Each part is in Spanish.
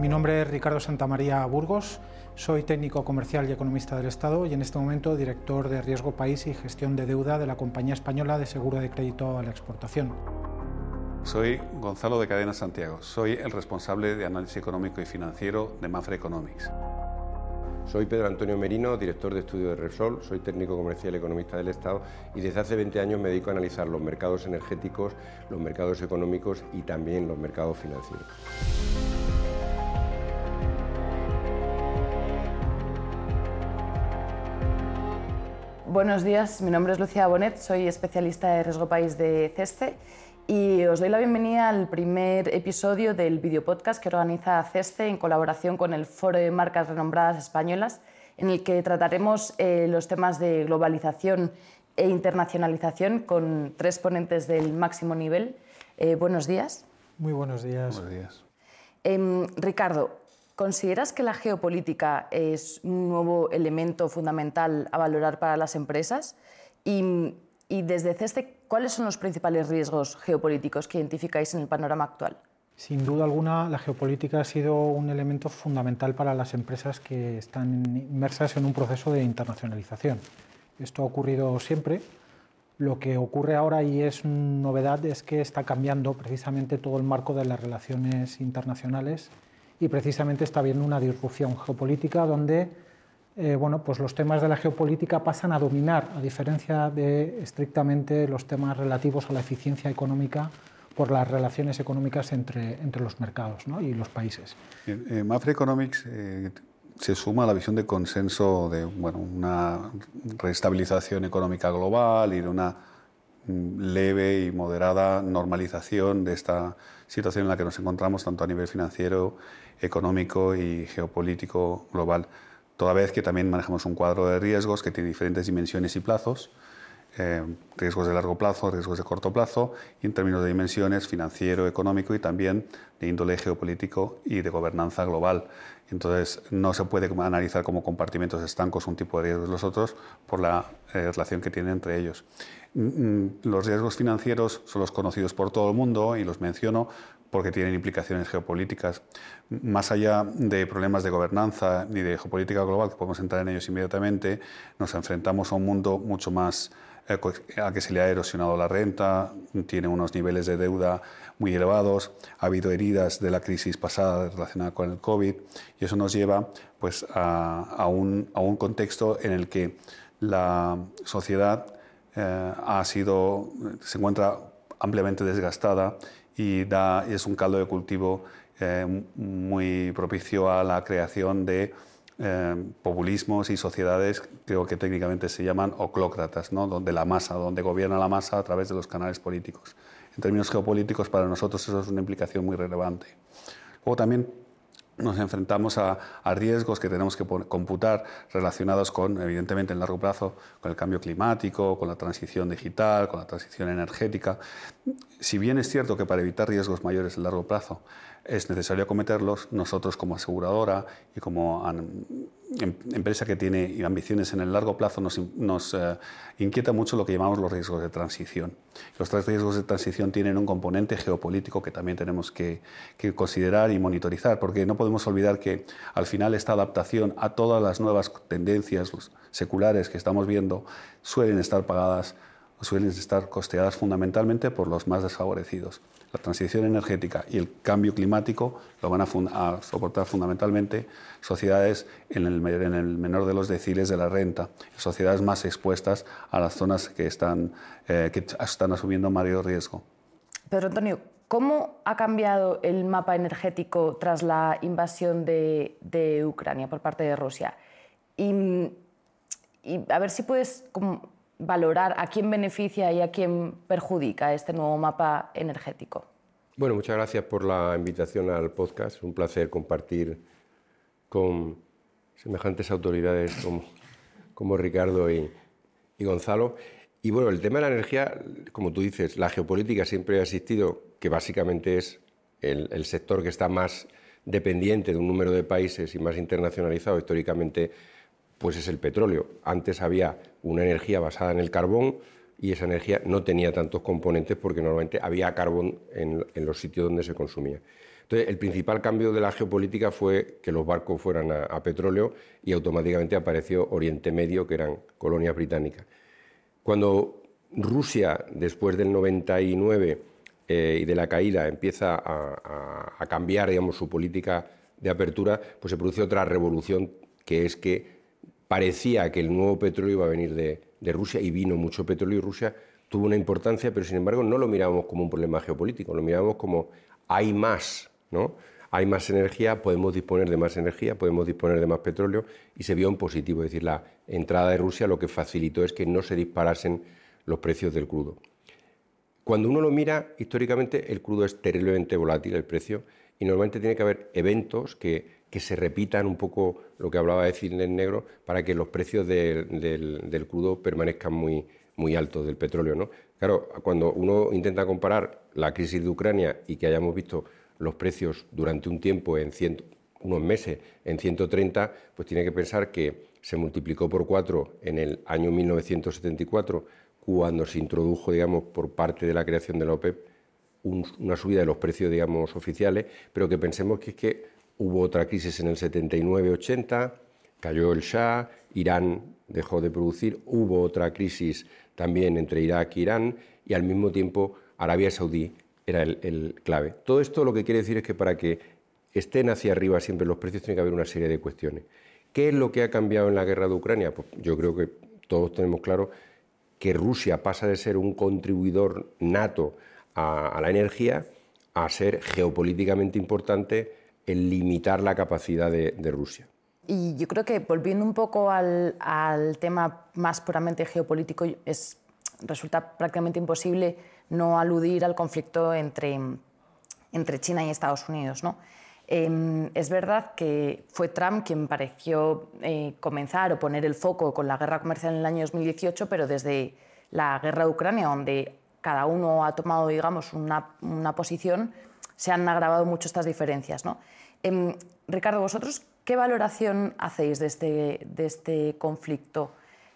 Mi nombre es Ricardo Santamaría Burgos, soy técnico comercial y economista del Estado y en este momento director de Riesgo País y Gestión de Deuda de la Compañía Española de Seguro de Crédito a la Exportación. Soy Gonzalo de Cadena Santiago, soy el responsable de análisis económico y financiero de Mafre Economics. Soy Pedro Antonio Merino, director de estudio de Repsol, soy técnico comercial y economista del Estado y desde hace 20 años me dedico a analizar los mercados energéticos, los mercados económicos y también los mercados financieros. Buenos días, mi nombre es Lucía Bonet, soy especialista de riesgo país de CESTE y os doy la bienvenida al primer episodio del videopodcast que organiza CESTE en colaboración con el Foro de Marcas Renombradas Españolas, en el que trataremos eh, los temas de globalización e internacionalización con tres ponentes del máximo nivel. Eh, buenos días. Muy buenos días. Buenos días. Em, Ricardo, ¿consideras que la geopolítica es un nuevo elemento fundamental a valorar para las empresas? Y, y desde CESTE, ¿cuáles son los principales riesgos geopolíticos que identificáis en el panorama actual? Sin duda alguna, la geopolítica ha sido un elemento fundamental para las empresas que están inmersas en un proceso de internacionalización. Esto ha ocurrido siempre. Lo que ocurre ahora y es novedad es que está cambiando precisamente todo el marco de las relaciones internacionales y precisamente está habiendo una disrupción geopolítica donde eh, bueno, pues los temas de la geopolítica pasan a dominar, a diferencia de estrictamente los temas relativos a la eficiencia económica por las relaciones económicas entre, entre los mercados ¿no? y los países. Eh, Mafre Economics eh, se suma a la visión de consenso de bueno, una reestabilización económica global y de una mm, leve y moderada normalización de esta situación en la que nos encontramos tanto a nivel financiero, económico y geopolítico global toda vez que también manejamos un cuadro de riesgos que tiene diferentes dimensiones y plazos, eh, riesgos de largo plazo, riesgos de corto plazo, y en términos de dimensiones financiero, económico y también de índole geopolítico y de gobernanza global. Entonces, no se puede analizar como compartimentos estancos un tipo de riesgos los otros por la eh, relación que tienen entre ellos. Mm, mm, los riesgos financieros son los conocidos por todo el mundo y los menciono porque tienen implicaciones geopolíticas. Más allá de problemas de gobernanza y de geopolítica global, que podemos entrar en ellos inmediatamente, nos enfrentamos a un mundo mucho más eh, a que se le ha erosionado la renta, tiene unos niveles de deuda muy elevados, ha habido heridas de la crisis pasada relacionada con el COVID y eso nos lleva pues, a, un, a un, contexto en el que la sociedad eh, ha sido, se encuentra ampliamente desgastada y es un caldo de cultivo eh, muy propicio a la creación de eh, populismos y sociedades, creo que técnicamente se llaman oclócratas, ¿no? donde la masa, donde gobierna la masa a través de los canales políticos. En términos geopolíticos, para nosotros eso es una implicación muy relevante. Luego también nos enfrentamos a, riesgos que tenemos que computar relacionados con, evidentemente, en largo plazo, con el cambio climático, con la transición digital, con la transición energética. Si bien es cierto que para evitar riesgos mayores en largo plazo es necesario acometerlos, nosotros como aseguradora y como em, empresa que tiene ambiciones en el largo plazo nos, eh, inquieta mucho lo que llamamos los riesgos de transición. Los tres riesgos de transición tienen un componente geopolítico que también tenemos que considerar y monitorizar, porque no podemos olvidar que al final esta adaptación a todas las nuevas tendencias seculares que estamos viendo suelen estar pagadas suelen estar costeadas fundamentalmente por los más desfavorecidos la transición energética y el cambio climático lo van a, soportar fundamentalmente sociedades en el, menor de los deciles de la renta, sociedades más expuestas a las zonas que están, eh, que están asumiendo mayor riesgo. Pedro Antonio, ¿cómo ha cambiado el mapa energético tras la invasión de, Ucrania por parte de Rusia? Y, a ver si puedes valorar a quién beneficia y a quién perjudica este nuevo mapa energético. Bueno, muchas gracias por la invitación al podcast. Un placer compartir con semejantes autoridades como, Ricardo y, Gonzalo. Y bueno, el tema de la energía, como tú dices, la geopolítica siempre ha existido, que básicamente es el sector que está más dependiente de un número de países y más internacionalizado históricamente pues es el petróleo. Antes había una energía basada en el carbón y esa energía no tenía tantos componentes porque normalmente había carbón en, los sitios donde se consumía. Entonces, el principal cambio de la geopolítica fue que los barcos fueran a, petróleo y automáticamente apareció Oriente Medio, que eran colonias británicas. Cuando Rusia, después del 99 eh, y de la caída, empieza a, a cambiar digamos, su política de apertura, pues se produce otra revolución, que es que parecía que el nuevo petróleo iba a venir de, Rusia y vino mucho petróleo y Rusia tuvo una importancia, pero sin embargo no lo mirábamos como un problema geopolítico, lo mirábamos como hay más, ¿no? Hay más energía, podemos disponer de más energía, podemos disponer de más petróleo y se vio en positivo, es decir, la entrada de Rusia lo que facilitó es que no se disparasen los precios del crudo. Cuando uno lo mira históricamente, el crudo es terriblemente volátil, el precio, y normalmente tiene que haber eventos que, se repitan un poco lo que hablaba de Cisne Negro para que los precios del, crudo permanezcan muy, muy altos, del petróleo. ¿no? Claro, cuando uno intenta comparar la crisis de Ucrania y que hayamos visto los precios durante un tiempo, en unos meses, en 130, pues tiene que pensar que se multiplicó por cuatro en el año 1974, cuando se introdujo, digamos, por parte de la creación de la OPEP, una subida de los precios, digamos, oficiales, pero que pensemos que es que hubo otra crisis en el 79-80, cayó el Shah, Irán dejó de producir, hubo otra crisis también entre Irak e Irán y al mismo tiempo Arabia Saudí era el, clave. Todo esto lo que quiere decir es que para que estén hacia arriba siempre los precios tiene que haber una serie de cuestiones. ¿Qué es lo que ha cambiado en la guerra de Ucrania? Pues yo creo que todos tenemos claro que Rusia pasa de ser un contribuidor nato a, la energía a ser geopolíticamente importante el limitar la capacidad de, Rusia. Y yo creo que volviendo un poco al, tema más puramente geopolítico, es, resulta prácticamente imposible no aludir al conflicto entre, entre China y Estados Unidos. ¿no? Em, es verdad que fue Trump quien pareció eh, comenzar o poner el foco con la guerra comercial en el año 2018, pero desde la guerra de Ucrania, donde cada uno ha tomado digamos, una, una posición, se han agravado mucho estas diferencias. ¿no? Em, Ricardo, vosotros, ¿qué valoración hacéis de este, de este conflicto?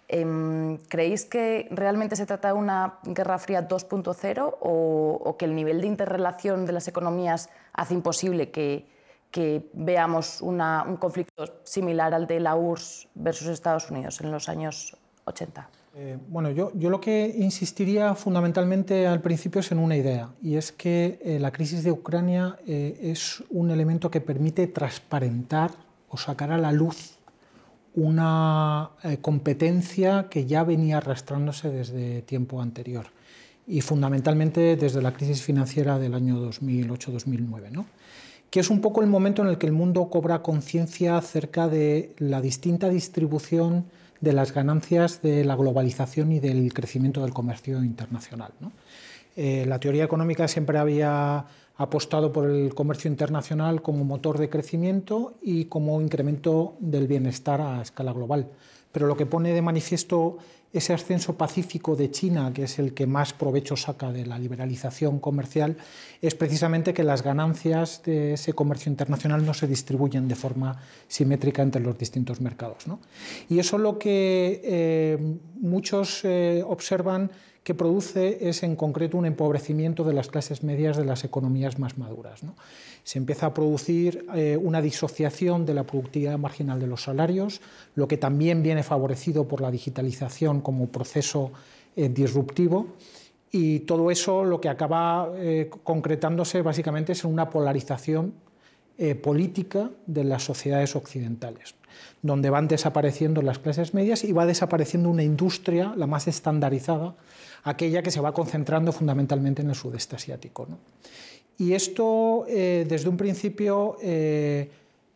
Em, ¿Creéis que realmente se trata de una Guerra Fría 2.0 o, que el nivel de interrelación de las economías hace imposible que, veamos un conflicto similar al de la URSS versus Estados Unidos en los años 80? Eh, bueno, yo, yo, lo que insistiría fundamentalmente al principio es en una idea, y es que eh, la crisis de Ucrania eh, es un elemento que permite transparentar o sacar a la luz una competencia que ya venía arrastrándose desde tiempo anterior y fundamentalmente desde la crisis financiera del año 2008-2009, ¿no? que es un poco el momento en el que el mundo cobra conciencia acerca de la distinta distribución de las ganancias de la globalización y del crecimiento del comercio internacional. Eh, la teoría económica siempre había apostado por el comercio internacional como motor de crecimiento y como incremento del bienestar a escala global. Pero lo que pone de manifiesto ese ascenso pacífico de China, que es el que más provecho saca de la liberalización comercial, es precisamente que las ganancias de ese comercio internacional no se distribuyen de forma simétrica entre los distintos mercados. Y eso es lo que eh, muchos eh, observan que produce es en concreto un empobrecimiento de las clases medias de las economías más maduras. Se empieza a producir eh, una disociación de la productividad marginal de los salarios, lo que también viene favorecido por la digitalización como proceso eh, disruptivo. Y todo eso lo que acaba eh, concretándose básicamente es en una polarización política de las sociedades occidentales, donde van desapareciendo las clases medias y va desapareciendo una industria, la más estandarizada, aquella que se va concentrando fundamentalmente en el sudeste asiático. Y esto, eh, desde un principio,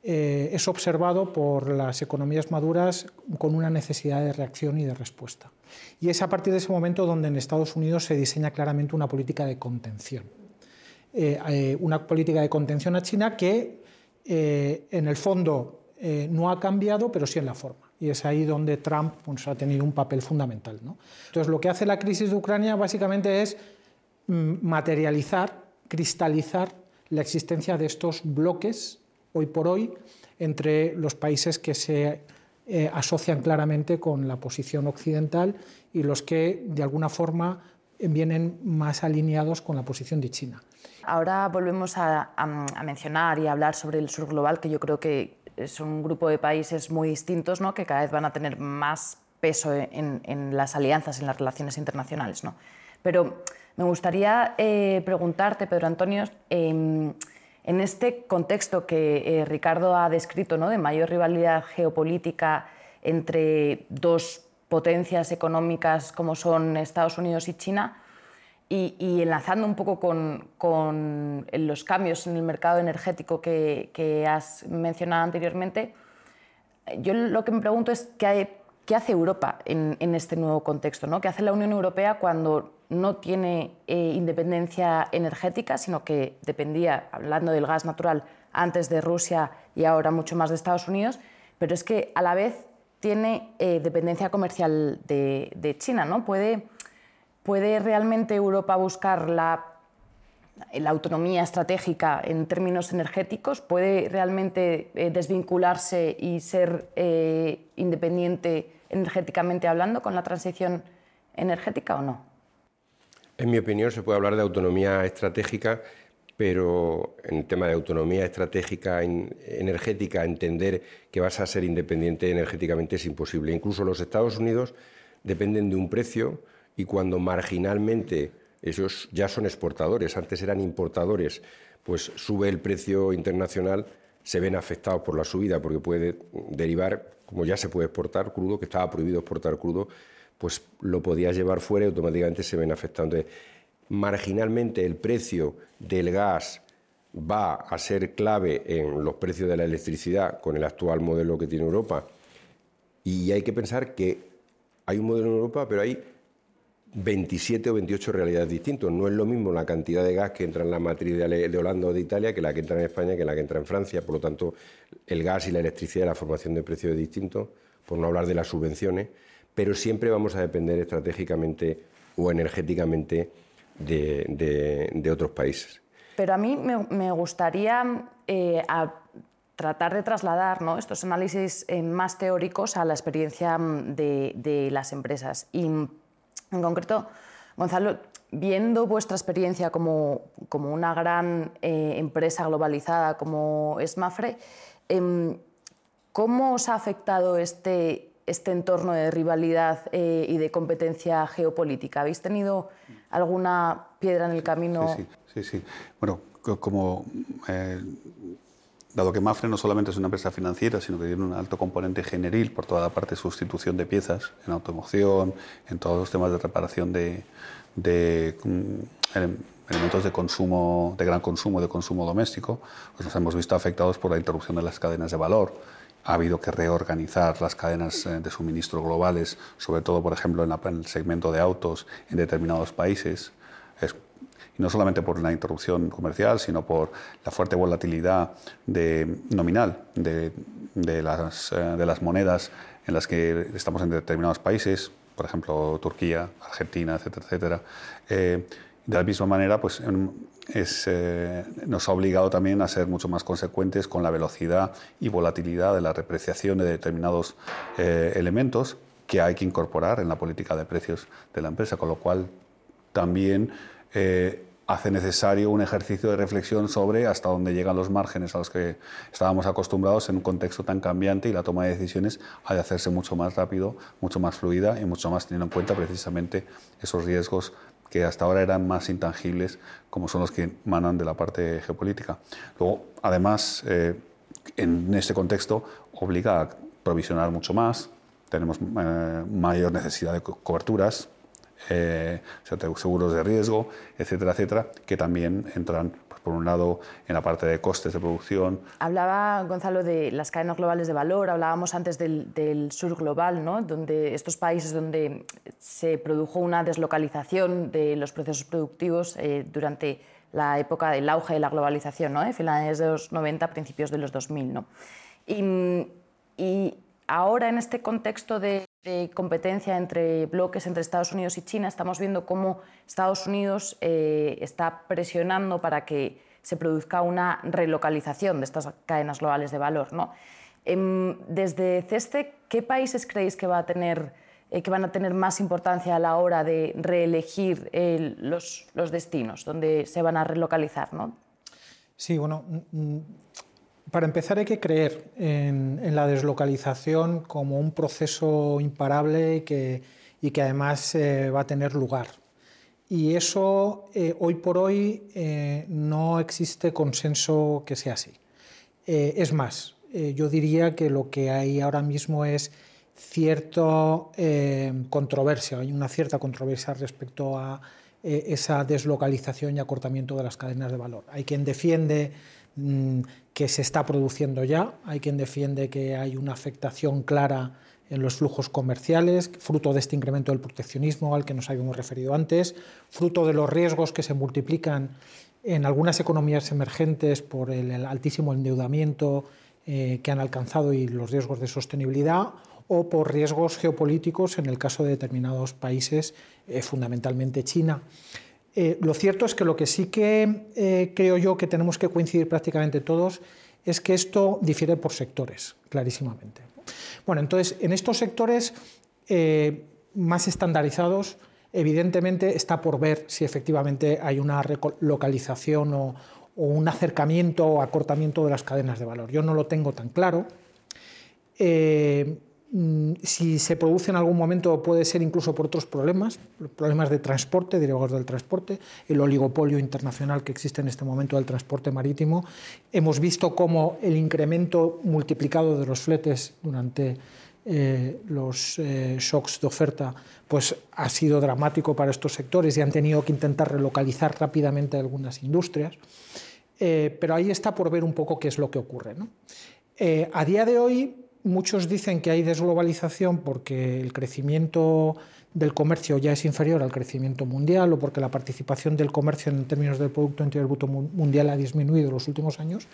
eh, eh, es observado por las economías maduras con una necesidad de reacción y de respuesta. Y es a partir de ese momento donde en Estados Unidos se diseña claramente una política de contención. una política de contención a China que, en el fondo, no ha cambiado, pero sí en la forma y es ahí donde Trump pues, ha tenido un papel fundamental. Entonces, lo que hace la crisis de Ucrania básicamente es mm, materializar, cristalizar la existencia de estos bloques, hoy por hoy, entre los países que se eh, asocian claramente con la posición occidental y los que, de alguna forma, vienen más alineados con la posición de China. Ahora volvemos a, mencionar y a hablar sobre el sur global, que yo creo que es un grupo de países muy distintos, ¿no? que cada vez van a tener más peso en, las alianzas, en las relaciones internacionales. ¿no? Pero me gustaría eh, preguntarte, Pedro Antonio, em, en este contexto que eh, Ricardo ha descrito, ¿no? de mayor rivalidad geopolítica entre dos potencias económicas como son Estados Unidos y China, y, enlazando un poco con, los cambios en el mercado energético que, has mencionado anteriormente, yo lo que me pregunto es qué, hace Europa en, este nuevo contexto, ¿no? ¿Qué hace la Unión Europea cuando no tiene eh, independencia energética, sino que dependía, hablando del gas natural, antes de Rusia y ahora mucho más de Estados Unidos, pero es que a la vez tiene eh, dependencia comercial de, China, ¿no? Puede ¿Puede realmente Europa buscar la, autonomía estratégica en términos energéticos? ¿Puede realmente eh, desvincularse y ser independiente energéticamente hablando con la transición energética o no? En mi opinión se puede hablar de autonomía estratégica, pero en el tema de autonomía estratégica energética, entender que vas a ser independiente energéticamente es imposible. Incluso los Estados Unidos dependen de un precio y cuando marginalmente ellos ya son exportadores, antes eran importadores, pues sube el precio internacional, se ven afectados por la subida porque puede derivar, como ya se puede exportar crudo, que estaba prohibido exportar crudo, pues lo podías llevar fuera y automáticamente se ven afectados. Entonces, marginalmente el precio del gas va a ser clave en los precios de la electricidad con el actual modelo que tiene Europa. Y hay que pensar que hay un modelo en Europa, pero hay 27 o 28 realidades distintas. No es lo mismo la cantidad de gas que entra en la matriz de Holanda o de Italia que la que entra en España que la que entra en Francia. Por lo tanto, el gas y la electricidad, la formación de precios es distinto, por no hablar de las subvenciones, pero siempre vamos a depender estratégicamente o energéticamente de, otros países. Pero a mí me, gustaría eh, tratar de trasladar estos análisis eh, más teóricos a la experiencia mm, de, las empresas. Y en concreto, Gonzalo, viendo vuestra experiencia como, una gran eh, empresa globalizada como es em, ¿cómo os ha afectado este, este entorno de rivalidad eh, y de competencia geopolítica? ¿Habéis tenido alguna piedra en el camino? Sí, sí, sí. Bueno, como eh, dado que Mafre no solamente es una empresa financiera, sino que tiene un alto componente generil por toda la parte de sustitución de piezas, en automoción, en todos los temas de reparación de, mm, elementos de consumo, de gran consumo, de consumo doméstico, pues nos hemos visto afectados por la interrupción de las cadenas de valor. Ha habido que reorganizar las cadenas eh, de suministro globales, sobre todo, por ejemplo, en, en el segmento de autos en determinados países. Es y no solamente por la interrupción comercial, sino por la fuerte volatilidad de, nominal de, de, las, eh, de las monedas en las que estamos en determinados países, por ejemplo Turquía, Argentina, etcétera, etcétera. Eh, de la misma manera, pues, eh, nos ha obligado también a ser mucho más consecuentes con la velocidad y volatilidad de la repreciación de determinados elementos que hay que incorporar en la política de precios de la empresa, con lo cual también hace necesario un ejercicio de reflexión sobre hasta dónde llegan los márgenes a los que estábamos acostumbrados en un contexto tan cambiante y la toma de decisiones ha de hacerse mucho más rápido, mucho más fluida y mucho más teniendo en cuenta precisamente esos riesgos que hasta ahora eran más intangibles, como son los que manan de la parte geopolítica. Luego, además, eh, en este contexto, obliga a provisionar mucho más, tenemos eh, mayor necesidad de coberturas, eh, seguros de riesgo, etcétera, etcétera, que también entran, por un lado, en la parte de costes de producción. Hablaba Gonzalo de las cadenas globales de valor, hablábamos antes del, sur global, ¿no? donde estos países donde se produjo una deslocalización de los procesos productivos eh, durante la época del auge de la globalización, ¿no? de finales de los 90, principios de los 2000. ¿no? Y, y ahora, en este contexto de de competencia entre bloques entre Estados Unidos y China, estamos viendo cómo Estados Unidos eh, está presionando para que se produzca una relocalización de estas cadenas globales de valor. ¿no? Em, desde CESTE, ¿qué países creéis que va a tener eh, que van a tener más importancia a la hora de reelegir los, los, destinos donde se van a relocalizar? ¿no? Sí, bueno, mm, mm, para empezar hay que creer en, la deslocalización como un proceso imparable y que, además eh, va a tener lugar. Y eso eh, hoy por hoy no existe consenso que sea así. es más, yo diría que lo que hay ahora mismo es cierta eh, controversia, hay una cierta controversia respecto a eh, esa deslocalización y acortamiento de las cadenas de valor. Hay quien defiende mm, que se está produciendo ya, hay quien defiende que hay una afectación clara en los flujos comerciales, fruto de este incremento del proteccionismo al que nos habíamos referido antes, fruto de los riesgos que se multiplican en algunas economías emergentes por el, altísimo endeudamiento eh, que han alcanzado y los riesgos de sostenibilidad, o por riesgos geopolíticos en el caso de determinados países, eh, fundamentalmente China. Eh, lo cierto es que lo que sí que eh, creo yo que tenemos que coincidir prácticamente todos es que esto difiere por sectores, clarísimamente. Bueno, entonces, en estos sectores más estandarizados, evidentemente está por ver si efectivamente hay una localización o, un acercamiento o acortamiento de las cadenas de valor. Yo no lo tengo tan claro. Si se produce en algún momento puede ser incluso por otros problemas, problemas de transporte, derivados del transporte, el oligopolio internacional que existe en este momento del transporte marítimo. Hemos visto cómo el incremento multiplicado de los fletes durante eh, los eh, shocks de oferta pues, ha sido dramático para estos sectores y han tenido que intentar relocalizar rápidamente algunas industrias. Eh, pero ahí está por ver un poco qué es lo que ocurre. a día de hoy, muchos dicen que hay desglobalización porque el crecimiento del comercio ya es inferior al crecimiento mundial o porque la participación del comercio en términos del Producto Interior Bruto mundial ha disminuido en los últimos años.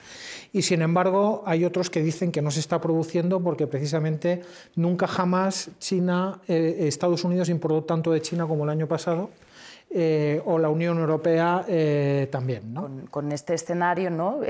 Y sin embargo, hay otros que dicen que no se está produciendo porque precisamente nunca jamás China, eh, Estados Unidos importó tanto de China como el año pasado. Eh, o la Unión Europea eh, también. Con, este escenario, ¿no?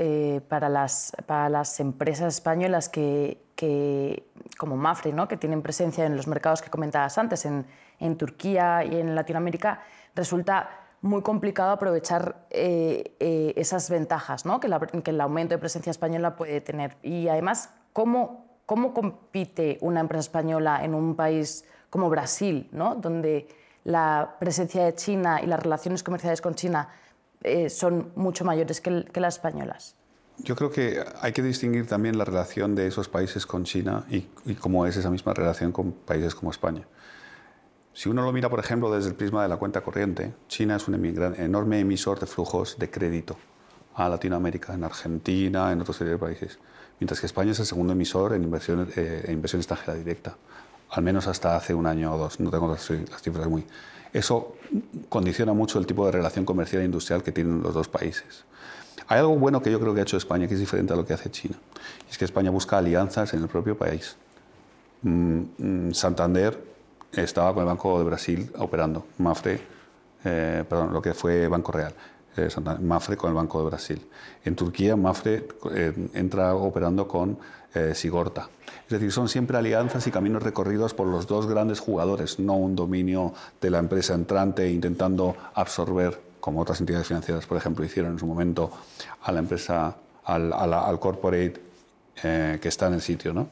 para, las, para las empresas españolas que que, como Mafre, ¿no? que tienen presencia en los mercados que comentabas antes, en, en Turquía y en Latinoamérica, resulta muy complicado aprovechar eh, eh, esas ventajas ¿no? que, que, el aumento de presencia española puede tener. Y además, ¿cómo, cómo compite una empresa española en un país como Brasil, ¿no? donde la presencia de China y las relaciones comerciales con China eh, son mucho mayores que, las españolas? Yo creo que hay que distinguir también la relación de esos países con China y, cómo es esa misma relación con países como España. Si uno lo mira, por ejemplo, desde el prisma de la cuenta corriente, China es un enorme emisor de flujos de crédito a Latinoamérica, en Argentina, en otros países, mientras que España es el segundo emisor en inversión, eh, inversión extranjera directa, al menos hasta hace un año o dos, no tengo las, cifras muy... Eso condiciona mucho el tipo de relación comercial e industrial que tienen los dos países. Hay algo bueno que yo creo que ha hecho España, que es diferente a lo que hace China. Es que España busca alianzas en el propio país. Mm, mm, Santander estaba con el Banco de Brasil operando, Mafre, eh, perdón, lo que fue Banco Real. Eh, Mafre con el Banco de Brasil. En Turquía, Mafre eh, entra operando con Sigorta. Es decir, son siempre alianzas y caminos recorridos por los dos grandes jugadores, no un dominio de la empresa entrante intentando absorber como otras entidades financieras, por ejemplo, hicieron en su momento a la empresa, al, al corporate eh, que está en el sitio. ¿no?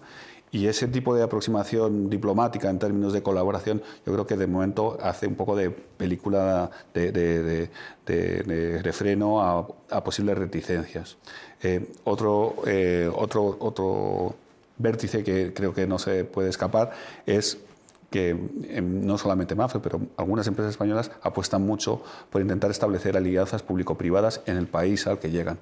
Y ese tipo de aproximación diplomática en términos de colaboración, yo creo que de momento hace un poco de película de, de, de, de freno a, a, posibles reticencias. Eh, otro, eh, otro, otro vértice que creo que no se puede escapar es que em, no solamente MAFE, pero algunas empresas españolas apuestan mucho por intentar establecer alianzas público-privadas en el país al que llegan.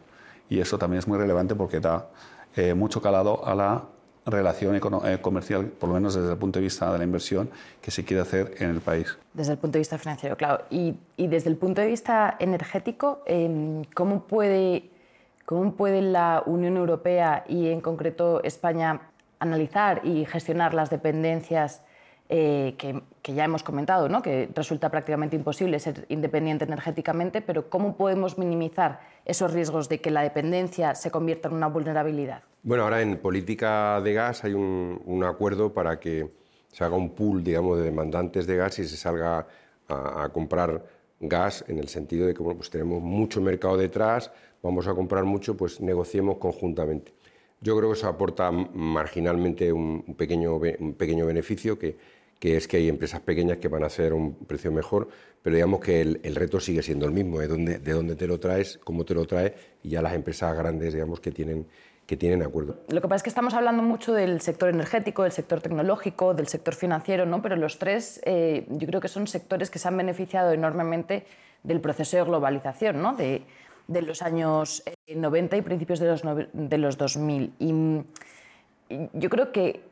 Y eso también es muy relevante porque da eh, mucho calado a la relación eh, comercial, por lo menos desde el punto de vista de la inversión que se quiere hacer en el país. Desde el punto de vista financiero, claro. Y, y desde el punto de vista energético, em, ¿cómo, puede, ¿cómo puede la Unión Europea y en concreto España analizar y gestionar las dependencias eh, que, ya hemos comentado, ¿no? que resulta prácticamente imposible ser independiente energéticamente, pero ¿cómo podemos minimizar esos riesgos de que la dependencia se convierta en una vulnerabilidad? Bueno, ahora en política de gas hay un, acuerdo para que se haga un pool, digamos, de demandantes de gas y se salga a, comprar gas en el sentido de que pues tenemos mucho mercado detrás, vamos a comprar mucho, pues negociemos conjuntamente. Yo creo que eso aporta marginalmente un, pequeño, un pequeño beneficio que, que es que hay empresas pequeñas que van a hacer un precio mejor, pero digamos que el, reto sigue siendo el mismo, dónde, de dónde te lo traes, cómo te lo traes, y ya las empresas grandes, digamos, que tienen, que tienen acuerdo. Lo que pasa es que estamos hablando mucho del sector energético, del sector tecnológico, del sector financiero, ¿no? pero los tres eh, yo creo que son sectores que se han beneficiado enormemente del proceso de globalización ¿no? de, de los años 90 eh, y principios de los, de los 2000. Y yo creo que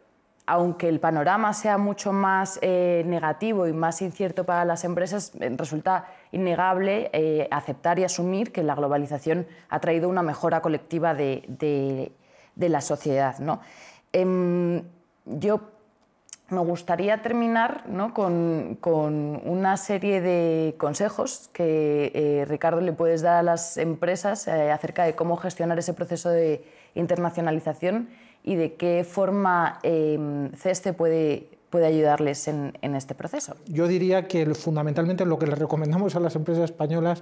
aunque el panorama sea mucho más eh, negativo y más incierto para las empresas, eh, resulta innegable eh, aceptar y asumir que la globalización ha traído una mejora colectiva de, la sociedad. ¿no? Em, yo me gustaría terminar con, una serie de consejos que, Ricardo, le puedes dar a las empresas acerca de cómo gestionar ese proceso de internacionalización y de qué forma eh, CESTE puede, puede ayudarles en, este proceso. Yo diría que fundamentalmente lo que le recomendamos a las empresas españolas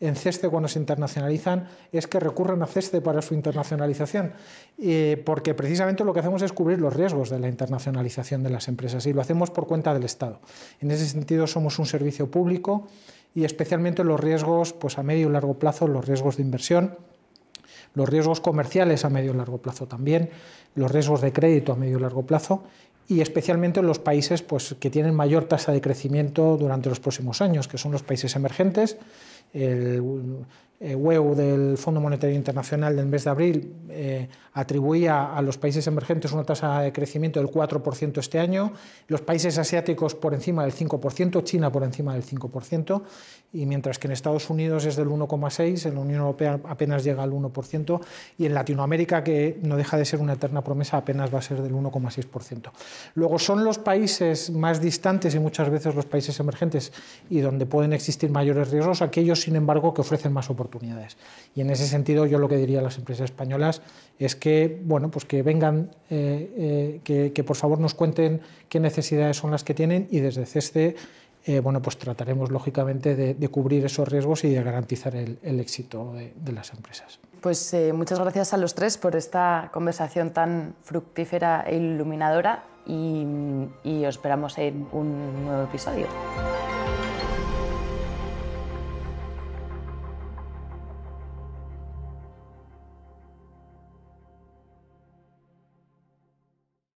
en CESTE cuando se internacionalizan es que recurran a CESTE para su internacionalización, eh, porque precisamente lo que hacemos es cubrir los riesgos de la internacionalización de las empresas y lo hacemos por cuenta del Estado. En ese sentido somos un servicio público y especialmente los riesgos pues, a medio y largo plazo, los riesgos de inversión, los riesgos comerciales a medio y largo plazo también, los riesgos de crédito a medio y largo plazo y especialmente en los países pues, que tienen mayor tasa de crecimiento durante los próximos años, que son los países emergentes. Eh, WEU del Fondo Monetario Internacional del mes de abril eh, atribuía a los países emergentes una tasa de crecimiento del 4% este año, los países asiáticos por encima del 5%, China por encima del 5%, y mientras que en Estados Unidos es del 1,6%, en la Unión Europea apenas llega al 1%, y en Latinoamérica, que no deja de ser una eterna promesa, apenas va a ser del 1,6%. Luego son los países más distantes y muchas veces los países emergentes y donde pueden existir mayores riesgos, aquellos, sin embargo, que ofrecen más oportunidades y en ese sentido yo lo que diría a las empresas españolas es que, bueno, pues que vengan, eh, eh, que, por favor nos cuenten qué necesidades son las que tienen y desde CESTE eh, bueno, pues trataremos lógicamente de, cubrir esos riesgos y de garantizar el, éxito de, las empresas. Pues muchas gracias a los tres por esta conversación tan fructífera e iluminadora y, y os esperamos en un nuevo episodio.